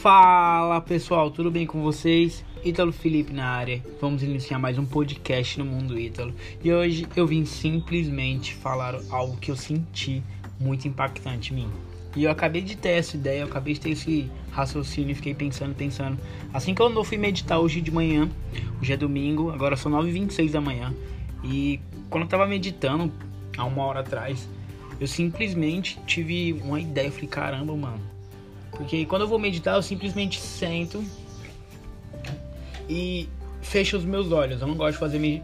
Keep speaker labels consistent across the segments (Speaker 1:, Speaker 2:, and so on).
Speaker 1: Fala pessoal, tudo bem com vocês? Ítalo Felipe na área. Vamos iniciar mais um podcast no Mundo Ítalo. E hoje eu vim simplesmente falar algo que eu senti muito impactante em mim. E eu acabei de ter essa ideia, eu acabei de ter esse raciocínio e fiquei pensando, pensando. Assim que eu fui meditar hoje de manhã, hoje é domingo, agora são 9h26 da manhã. E quando eu tava meditando, há uma hora atrás, eu simplesmente tive uma ideia. Eu falei, caramba, mano. Porque quando eu vou meditar, eu simplesmente sento e fecho os meus olhos. Eu não gosto de fazer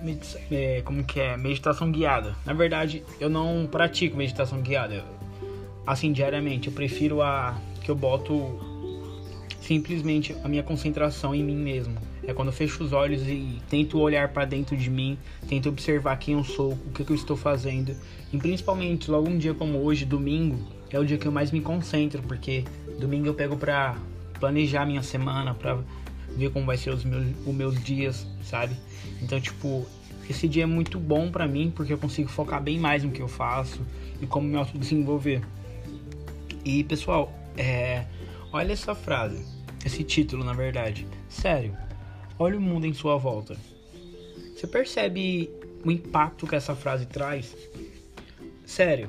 Speaker 1: é, como que é, meditação guiada. Na verdade, eu não pratico meditação guiada. Assim, diariamente. Eu prefiro a que eu boto simplesmente a minha concentração em mim mesmo. É quando eu fecho os olhos e tento olhar para dentro de mim, tento observar quem eu sou, o que, que eu estou fazendo. E principalmente, logo um dia como hoje, domingo, é o dia que eu mais me concentro, porque domingo eu pego pra planejar minha semana, pra ver como vai ser os meus, os meus dias, sabe? Então, tipo, esse dia é muito bom pra mim, porque eu consigo focar bem mais no que eu faço e como me auto-desenvolver. E, pessoal, é, olha essa frase, esse título, na verdade. Sério, Olhe o mundo em sua volta. Você percebe o impacto que essa frase traz? Sério,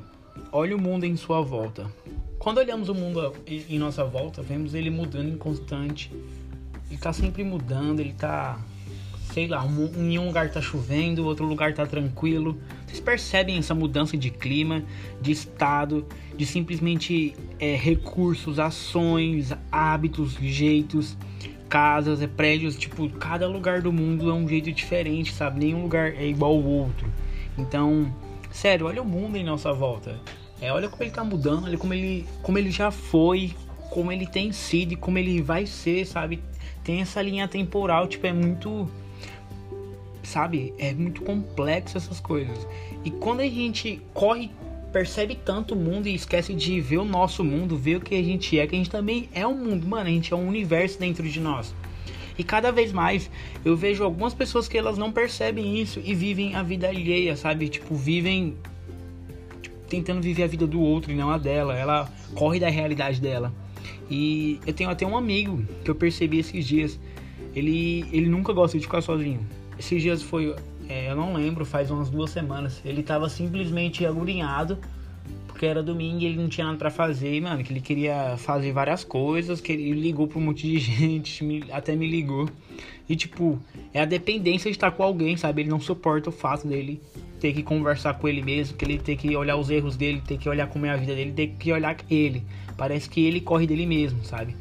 Speaker 1: olhe o mundo em sua volta. Quando olhamos o mundo em nossa volta, vemos ele mudando em constante. Ele tá sempre mudando, ele tá. Sei lá, em um lugar tá chovendo, outro lugar tá tranquilo. Vocês percebem essa mudança de clima, de estado, de simplesmente é, recursos, ações, hábitos, jeitos casas, é prédios, tipo, cada lugar do mundo é um jeito diferente, sabe? Nenhum lugar é igual ao outro. Então, sério, olha o mundo em nossa volta. É, olha como ele tá mudando, olha como ele, como ele já foi, como ele tem sido e como ele vai ser, sabe? Tem essa linha temporal, tipo, é muito sabe? É muito complexo essas coisas. E quando a gente corre percebe tanto o mundo e esquece de ver o nosso mundo, ver o que a gente é, que a gente também é um mundo, mano, a gente é um universo dentro de nós. E cada vez mais eu vejo algumas pessoas que elas não percebem isso e vivem a vida alheia, sabe? Tipo, vivem tipo, tentando viver a vida do outro e não a dela. Ela corre da realidade dela. E eu tenho até um amigo que eu percebi esses dias. Ele, ele nunca gosta de ficar sozinho. Esses dias foi é, eu não lembro, faz umas duas semanas. Ele tava simplesmente agulhado, porque era domingo e ele não tinha nada pra fazer, mano, que ele queria fazer várias coisas, que ele ligou pra um monte de gente, me, até me ligou. E tipo, é a dependência de estar com alguém, sabe? Ele não suporta o fato dele ter que conversar com ele mesmo, que ele ter que olhar os erros dele, ter que olhar como é a vida dele, ter que olhar ele. Parece que ele corre dele mesmo, sabe?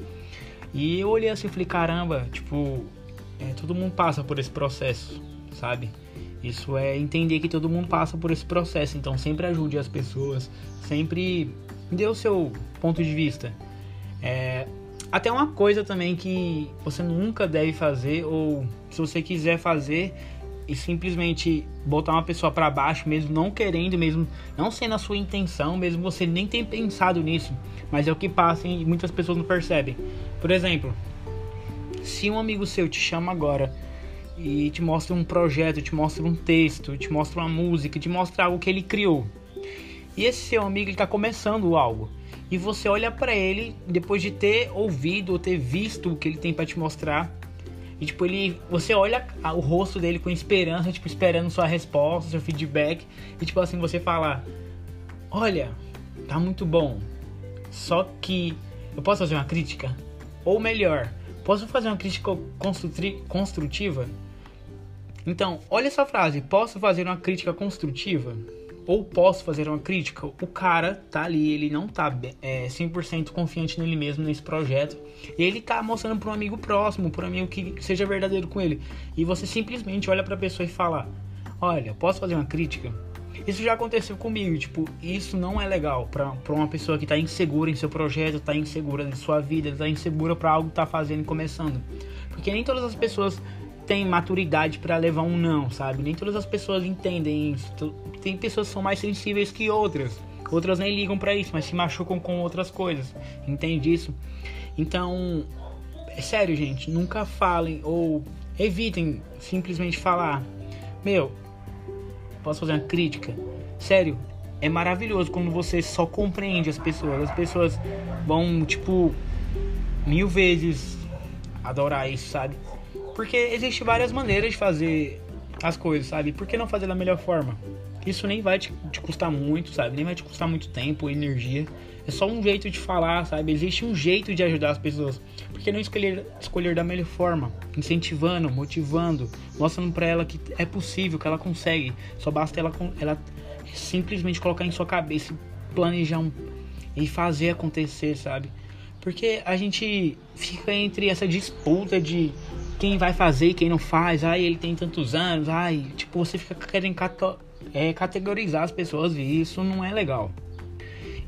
Speaker 1: E eu olhei assim e falei, caramba, tipo, é, todo mundo passa por esse processo, sabe? Isso é entender que todo mundo passa por esse processo, então sempre ajude as pessoas, sempre dê o seu ponto de vista. É, até uma coisa também que você nunca deve fazer, ou se você quiser fazer e simplesmente botar uma pessoa para baixo, mesmo não querendo, mesmo não sendo a sua intenção, mesmo você nem ter pensado nisso, mas é o que passa e muitas pessoas não percebem. Por exemplo, se um amigo seu te chama agora e te mostra um projeto, te mostra um texto, te mostra uma música, te mostra algo que ele criou. E esse seu amigo está começando algo. E você olha para ele depois de ter ouvido ou ter visto o que ele tem para te mostrar. E tipo, ele, você olha o rosto dele com esperança, tipo, esperando sua resposta, seu feedback. E tipo assim, você fala: "Olha, tá muito bom. Só que eu posso fazer uma crítica? Ou melhor, posso fazer uma crítica construtiva?" Então, olha essa frase: posso fazer uma crítica construtiva? Ou posso fazer uma crítica? O cara tá ali, ele não tá é, 100% confiante nele mesmo, nesse projeto. Ele tá mostrando para um amigo próximo, para um amigo que seja verdadeiro com ele. E você simplesmente olha para a pessoa e fala: Olha, posso fazer uma crítica? Isso já aconteceu comigo, tipo, isso não é legal para uma pessoa que tá insegura em seu projeto, tá insegura de sua vida, tá insegura para algo que tá fazendo e começando. Porque nem todas as pessoas tem maturidade para levar um não, sabe? Nem todas as pessoas entendem isso. Tem pessoas que são mais sensíveis que outras. Outras nem ligam para isso, mas se machucam com outras coisas. Entende isso? Então, é sério, gente, nunca falem ou evitem simplesmente falar: "Meu, posso fazer uma crítica?" Sério, é maravilhoso quando você só compreende as pessoas. As pessoas vão, tipo, mil vezes adorar isso, sabe? Porque existe várias maneiras de fazer as coisas, sabe? Por que não fazer da melhor forma? Isso nem vai te, te, custar muito, sabe? Nem vai te custar muito tempo, energia. É só um jeito de falar, sabe? Existe um jeito de ajudar as pessoas. Por que não escolher, escolher da melhor forma? Incentivando, motivando, mostrando para ela que é possível, que ela consegue. Só basta ela, ela simplesmente colocar em sua cabeça, planejar um, e fazer acontecer, sabe? Porque a gente fica entre essa disputa de quem vai fazer e quem não faz. Ai, ele tem tantos anos. Ai, tipo, você fica querendo é, categorizar as pessoas e isso não é legal.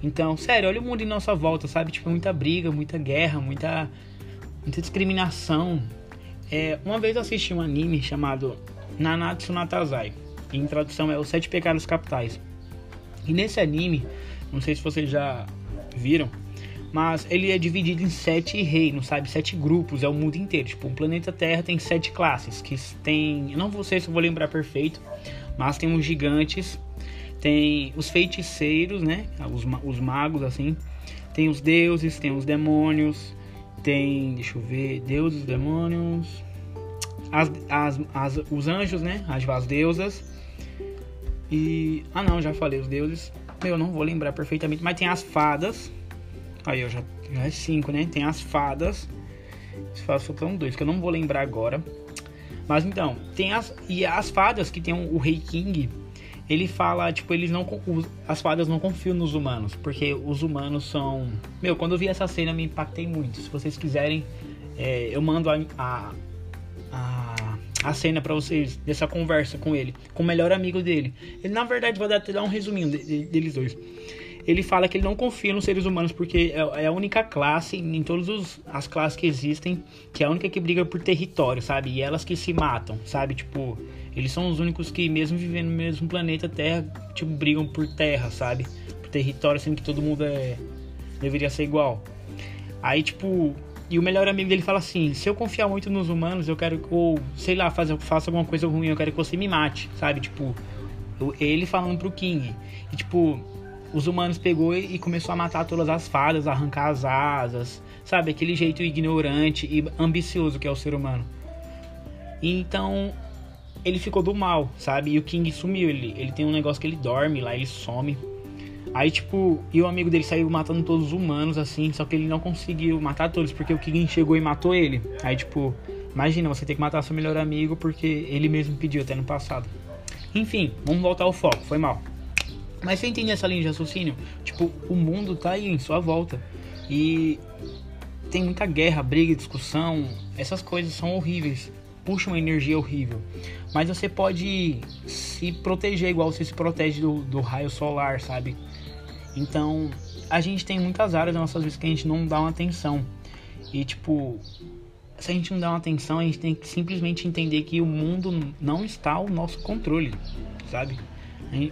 Speaker 1: Então, sério, olha o mundo em nossa volta, sabe? Tipo, muita briga, muita guerra, muita, muita discriminação. É, uma vez eu assisti um anime chamado Nanatsu Natazai. Em tradução é Os Sete Pecados Capitais. E nesse anime, não sei se vocês já viram, mas ele é dividido em sete reinos, sabe? Sete grupos, é o mundo inteiro. Tipo, o planeta Terra tem sete classes, que tem... Eu não sei se eu vou lembrar perfeito, mas tem os gigantes, tem os feiticeiros, né? Os, os magos, assim. Tem os deuses, tem os demônios, tem, deixa eu ver, deuses, demônios, as, as, as, os anjos, né? As, as deusas. E. Ah, não, já falei os deuses. Eu não vou lembrar perfeitamente, mas tem as fadas. Aí, eu já, já é cinco, né? Tem as fadas. As fadas são dois, que eu não vou lembrar agora. Mas então, tem as. E as fadas que tem o Rei King. Ele fala, tipo, eles não. As fadas não confiam nos humanos. Porque os humanos são. Meu, quando eu vi essa cena me impactei muito. Se vocês quiserem, é, eu mando a, a, a, a cena para vocês dessa conversa com ele, com o melhor amigo dele. Ele, na verdade, vou dar, dar um resuminho de, de, deles dois ele fala que ele não confia nos seres humanos porque é, é a única classe, em todas as classes que existem, que é a única que briga por território, sabe? E elas que se matam, sabe? Tipo, eles são os únicos que, mesmo vivendo no mesmo planeta Terra, tipo, brigam por terra, sabe? Por território, sendo que todo mundo é deveria ser igual. Aí, tipo, e o melhor amigo dele fala assim: se eu confiar muito nos humanos, eu quero que, ou sei lá, faça, faça alguma coisa ruim, eu quero que você me mate, sabe? Tipo, ele falando pro King. E, tipo, os humanos pegou e começou a matar todas as fadas, arrancar as asas, sabe? Aquele jeito ignorante e ambicioso que é o ser humano. Então ele ficou do mal, sabe? E o King sumiu. Ele, ele tem um negócio que ele dorme lá, ele some. Aí, tipo, e o amigo dele saiu matando todos os humanos, assim, só que ele não conseguiu matar todos, porque o King chegou e matou ele. Aí, tipo, imagina, você ter que matar seu melhor amigo porque ele mesmo pediu até no passado. Enfim, vamos voltar ao foco, foi mal. Mas você entende essa linha de raciocínio? Tipo, o mundo tá aí em sua volta. E tem muita guerra, briga, discussão. Essas coisas são horríveis. Puxa uma energia horrível. Mas você pode se proteger igual você se protege do, do raio solar, sabe? Então, a gente tem muitas áreas nas nossas vidas que a gente não dá uma atenção. E tipo, se a gente não dá uma atenção, a gente tem que simplesmente entender que o mundo não está ao nosso controle, sabe?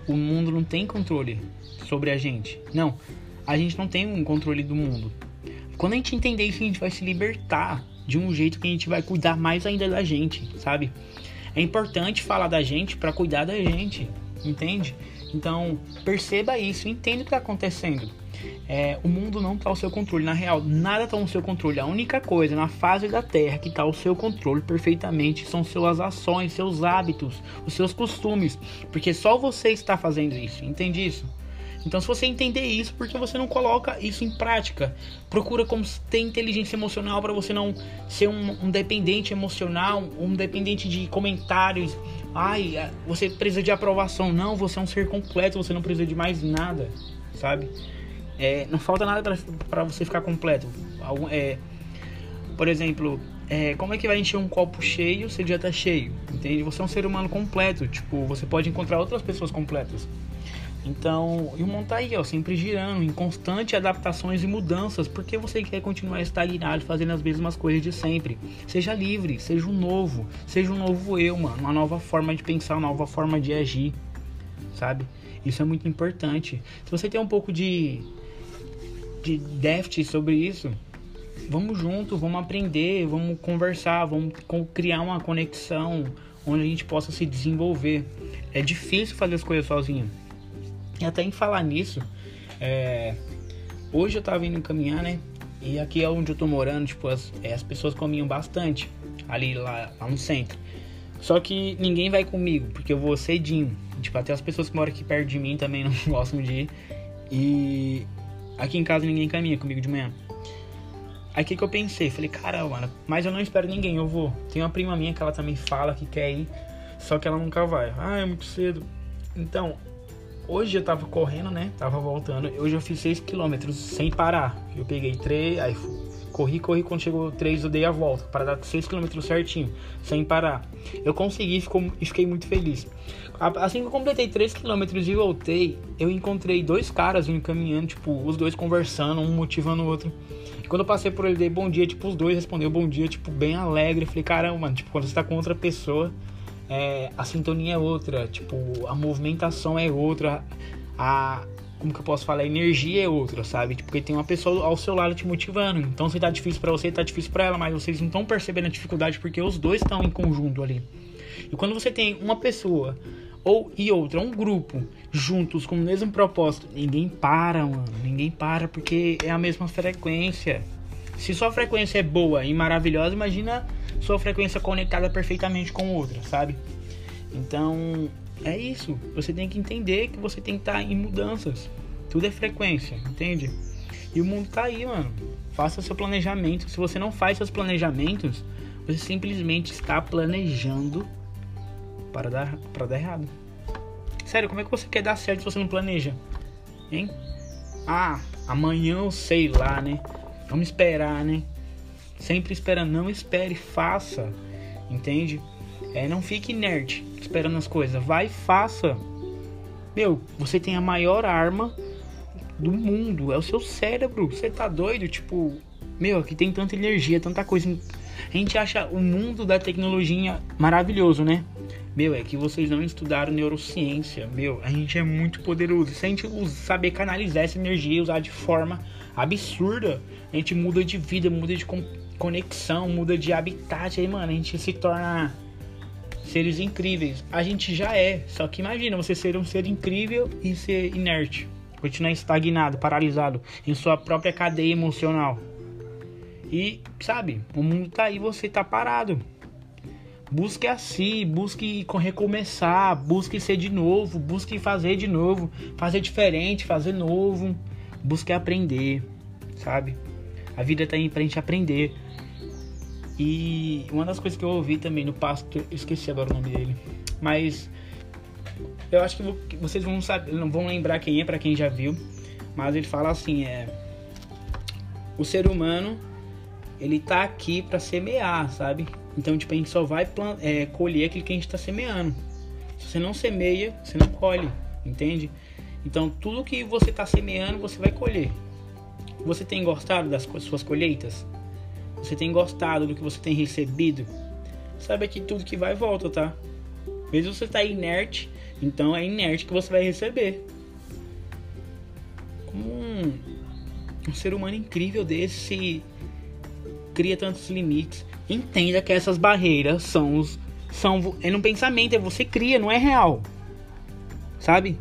Speaker 1: O mundo não tem controle sobre a gente. Não, a gente não tem um controle do mundo. Quando a gente entender isso, a gente vai se libertar de um jeito que a gente vai cuidar mais ainda da gente, sabe? É importante falar da gente para cuidar da gente, entende? Então, perceba isso, entenda o que está acontecendo. É, o mundo não está ao seu controle. Na real, nada está ao seu controle. A única coisa na fase da Terra que está ao seu controle perfeitamente são suas ações, seus hábitos, os seus costumes. Porque só você está fazendo isso. Entende isso? Então, se você entender isso, por que você não coloca isso em prática? Procura como ter inteligência emocional para você não ser um, um, dependente emocional, um dependente de comentários. Ai, você precisa de aprovação. Não, você é um ser completo, você não precisa de mais nada, sabe? É, não falta nada para você ficar completo. É, por exemplo, é, como é que vai encher um copo cheio se já tá cheio? Entende? Você é um ser humano completo. Tipo, você pode encontrar outras pessoas completas. Então, e o mundo tá aí, ó, sempre girando, em constante adaptações e mudanças, porque você quer continuar estagnado, fazendo as mesmas coisas de sempre. Seja livre, seja um novo, seja um novo eu, mano, uma nova forma de pensar, uma nova forma de agir, sabe? Isso é muito importante. Se você tem um pouco de de déficit sobre isso, vamos junto, vamos aprender, vamos conversar, vamos criar uma conexão onde a gente possa se desenvolver. É difícil fazer as coisas sozinho. E até em falar nisso, é... hoje eu tava indo caminhar, né? E aqui é onde eu tô morando, tipo, as, é, as pessoas comiam bastante. Ali lá, lá no centro. Só que ninguém vai comigo, porque eu vou cedinho. Tipo, até as pessoas que moram aqui perto de mim também não gostam de ir. E aqui em casa ninguém caminha comigo de manhã. Aí que, que eu pensei? Falei, caramba, mano, mas eu não espero ninguém, eu vou. Tem uma prima minha que ela também fala que quer ir, só que ela nunca vai. Ah, é muito cedo. Então, hoje eu tava correndo, né? Tava voltando. Hoje eu fiz 6 km sem parar. Eu peguei 3, aí corri, corri, quando chegou 3 eu dei a volta para dar 6 km certinho, sem parar. Eu consegui e fiquei muito feliz. Assim que eu completei 3 km e voltei, eu encontrei dois caras vindo caminhando, tipo, os dois conversando, um motivando o outro. E quando eu passei por ele, dei bom dia, tipo, os dois respondeu bom dia, tipo, bem alegre. falei, caramba, mano, tipo, quando você tá com outra pessoa, é, a sintonia é outra, tipo, a movimentação é outra, a, como que eu posso falar, a energia é outra, sabe? Tipo, porque tem uma pessoa ao seu lado te motivando. Então, se tá difícil para você, tá difícil para ela, mas vocês não estão percebendo a dificuldade porque os dois estão em conjunto ali. E quando você tem uma pessoa ou e outra, um grupo juntos com o mesmo propósito, ninguém para, mano. Ninguém para porque é a mesma frequência. Se sua frequência é boa e maravilhosa, imagina sua frequência conectada perfeitamente com outra, sabe? Então, é isso. Você tem que entender que você tem que estar tá em mudanças. Tudo é frequência, entende? E o mundo tá aí, mano. Faça seu planejamento. Se você não faz seus planejamentos, você simplesmente está planejando para dar, para dar errado. Sério, como é que você quer dar certo se você não planeja? Hein? Ah, amanhã eu sei lá, né? Vamos esperar, né? Sempre esperando. Não espere, faça. Entende? É, não fique inerte esperando as coisas. Vai faça. Meu, você tem a maior arma do mundo. É o seu cérebro. Você tá doido? Tipo, meu, aqui tem tanta energia, tanta coisa. A gente acha o mundo da tecnologia maravilhoso, né? Meu, é que vocês não estudaram neurociência. Meu, a gente é muito poderoso. Se a gente saber canalizar essa energia e usar de forma absurda, a gente muda de vida, muda de conexão, muda de habitat. Aí, mano, a gente se torna seres incríveis. A gente já é. Só que imagina você ser um ser incrível e ser inerte. Continuar estagnado, paralisado em sua própria cadeia emocional. E, sabe, o mundo tá aí, você tá parado. Busque assim, busque recomeçar, busque ser de novo, busque fazer de novo, fazer diferente, fazer novo, busque aprender, sabe? A vida tá aí pra gente aprender. E uma das coisas que eu ouvi também no pasto, eu esqueci agora o nome dele, mas eu acho que vocês vão saber, não vão lembrar quem é para quem já viu, mas ele fala assim, é o ser humano ele tá aqui para semear, sabe? Então, tipo, a gente só vai é, colher aquilo que a gente está semeando. Se você não semeia, você não colhe, entende? Então, tudo que você está semeando, você vai colher. Você tem gostado das suas colheitas? Você tem gostado do que você tem recebido, sabe que tudo que vai e volta, tá? Mesmo você tá inerte, então é inerte que você vai receber. Como um, um ser humano incrível desse cria tantos limites. Entenda que essas barreiras são os são é no pensamento, é você cria, não é real. Sabe?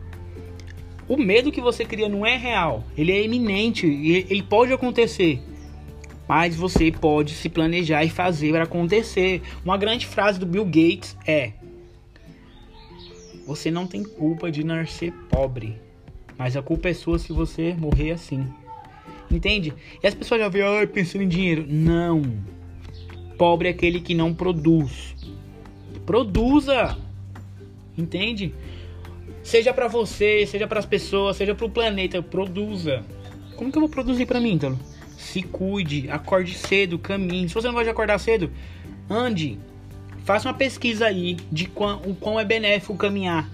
Speaker 1: O medo que você cria não é real, ele é iminente, ele pode acontecer mas você pode se planejar e fazer acontecer. Uma grande frase do Bill Gates é: Você não tem culpa de nascer pobre, mas a culpa é sua se você morrer assim. Entende? E as pessoas já ah, pensando em dinheiro. Não. Pobre é aquele que não produz. Produza. Entende? Seja para você, seja para as pessoas, seja para o planeta, produza. Como que eu vou produzir para mim, então? Se cuide, acorde cedo, caminhe. Se você não gosta de acordar cedo, ande. Faça uma pesquisa aí de quão, o quão é benéfico caminhar.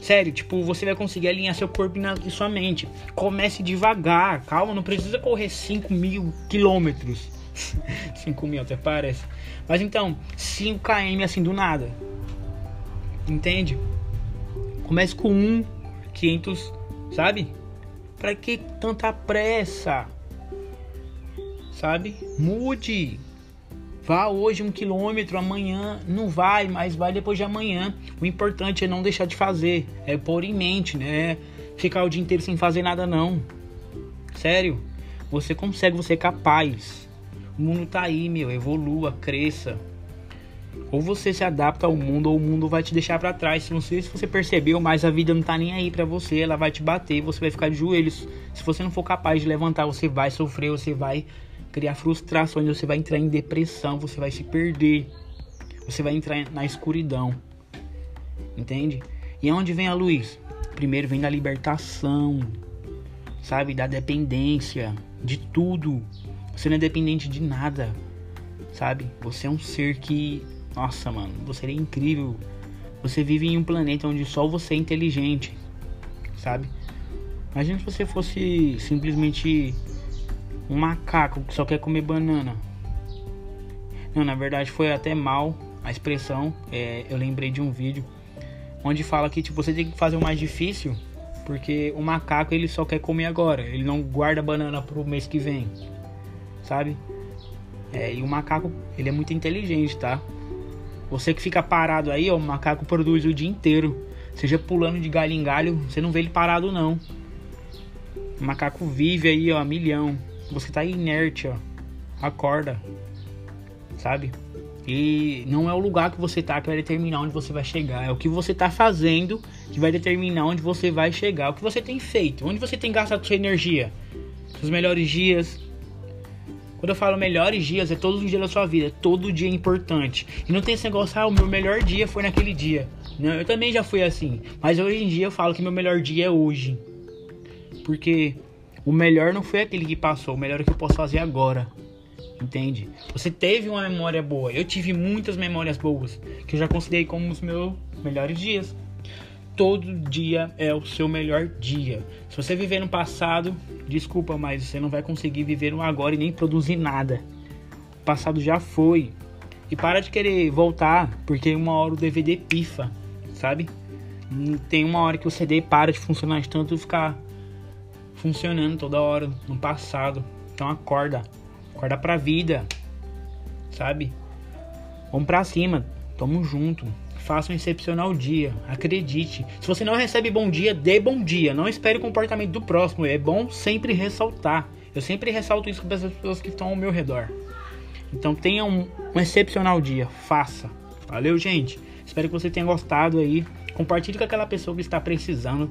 Speaker 1: Sério, tipo, você vai conseguir alinhar seu corpo e, na, e sua mente. Comece devagar, calma, não precisa correr 5 mil quilômetros. 5 mil até parece. Mas então, 5 km assim do nada. Entende? Comece com 1, 500, sabe? Pra que tanta pressa? Sabe? Mude. Vá hoje um quilômetro, amanhã não vai, mas vai depois de amanhã. O importante é não deixar de fazer, é pôr em mente, né? Ficar o dia inteiro sem fazer nada não. Sério. Você consegue, você é capaz. O mundo tá aí, meu. Evolua, cresça. Ou você se adapta ao mundo, ou o mundo vai te deixar para trás. Não sei se você percebeu, mas a vida não tá nem aí para você. Ela vai te bater, você vai ficar de joelhos. Se você não for capaz de levantar, você vai sofrer, você vai criar frustrações, você vai entrar em depressão, você vai se perder. Você vai entrar na escuridão. Entende? E onde vem a luz? Primeiro vem da libertação, sabe? Da dependência de tudo. Você não é dependente de nada, sabe? Você é um ser que, nossa, mano, você é incrível. Você vive em um planeta onde só você é inteligente, sabe? Imagina se você fosse simplesmente um macaco que só quer comer banana. Não, na verdade foi até mal a expressão. É, eu lembrei de um vídeo onde fala que tipo, você tem que fazer o mais difícil, porque o macaco ele só quer comer agora, ele não guarda banana pro mês que vem, sabe? É, e o macaco ele é muito inteligente, tá? Você que fica parado aí, ó, o macaco produz o dia inteiro, seja pulando de galho em galho, você não vê ele parado não. O macaco vive aí, ó, milhão. Você tá inerte, ó. Acorda. Sabe? E não é o lugar que você tá que vai determinar onde você vai chegar. É o que você tá fazendo que vai determinar onde você vai chegar. O que você tem feito. Onde você tem gastado sua energia. Seus melhores dias. Quando eu falo melhores dias, é todos os dias da sua vida. Todo dia é importante. E não tem esse negócio, ah, o meu melhor dia foi naquele dia. Não, eu também já fui assim. Mas hoje em dia eu falo que meu melhor dia é hoje. Porque o melhor não foi aquele que passou. O melhor é o que eu posso fazer agora entende? Você teve uma memória boa. Eu tive muitas memórias boas que eu já considerei como os meus melhores dias. Todo dia é o seu melhor dia. Se você viver no passado, desculpa, mas você não vai conseguir viver no agora e nem produzir nada. O passado já foi. E para de querer voltar, porque uma hora o DVD pifa, sabe? Tem uma hora que o CD para de funcionar de tanto ficar funcionando toda hora no passado. Então acorda. Acorda pra vida. Sabe? Vamos pra cima. Tamo junto. Faça um excepcional dia. Acredite. Se você não recebe bom dia, dê bom dia. Não espere o comportamento do próximo. É bom sempre ressaltar. Eu sempre ressalto isso com as pessoas que estão ao meu redor. Então tenha um, um excepcional dia. Faça. Valeu, gente. Espero que você tenha gostado aí. Compartilhe com aquela pessoa que está precisando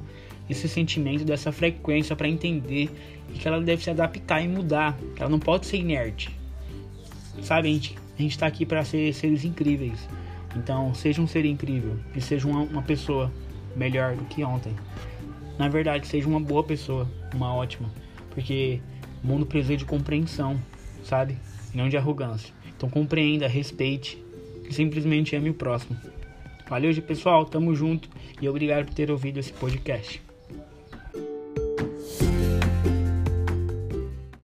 Speaker 1: esse sentimento, dessa frequência para entender e que ela deve se adaptar e mudar. Ela não pode ser inerte. Sabe, a gente, a gente tá aqui para ser seres incríveis. Então, seja um ser incrível e seja uma, uma pessoa melhor do que ontem. Na verdade, seja uma boa pessoa, uma ótima. Porque o mundo precisa de compreensão, sabe? Não de arrogância. Então compreenda, respeite e simplesmente ame o próximo. Valeu, pessoal, tamo junto e obrigado por ter ouvido esse podcast.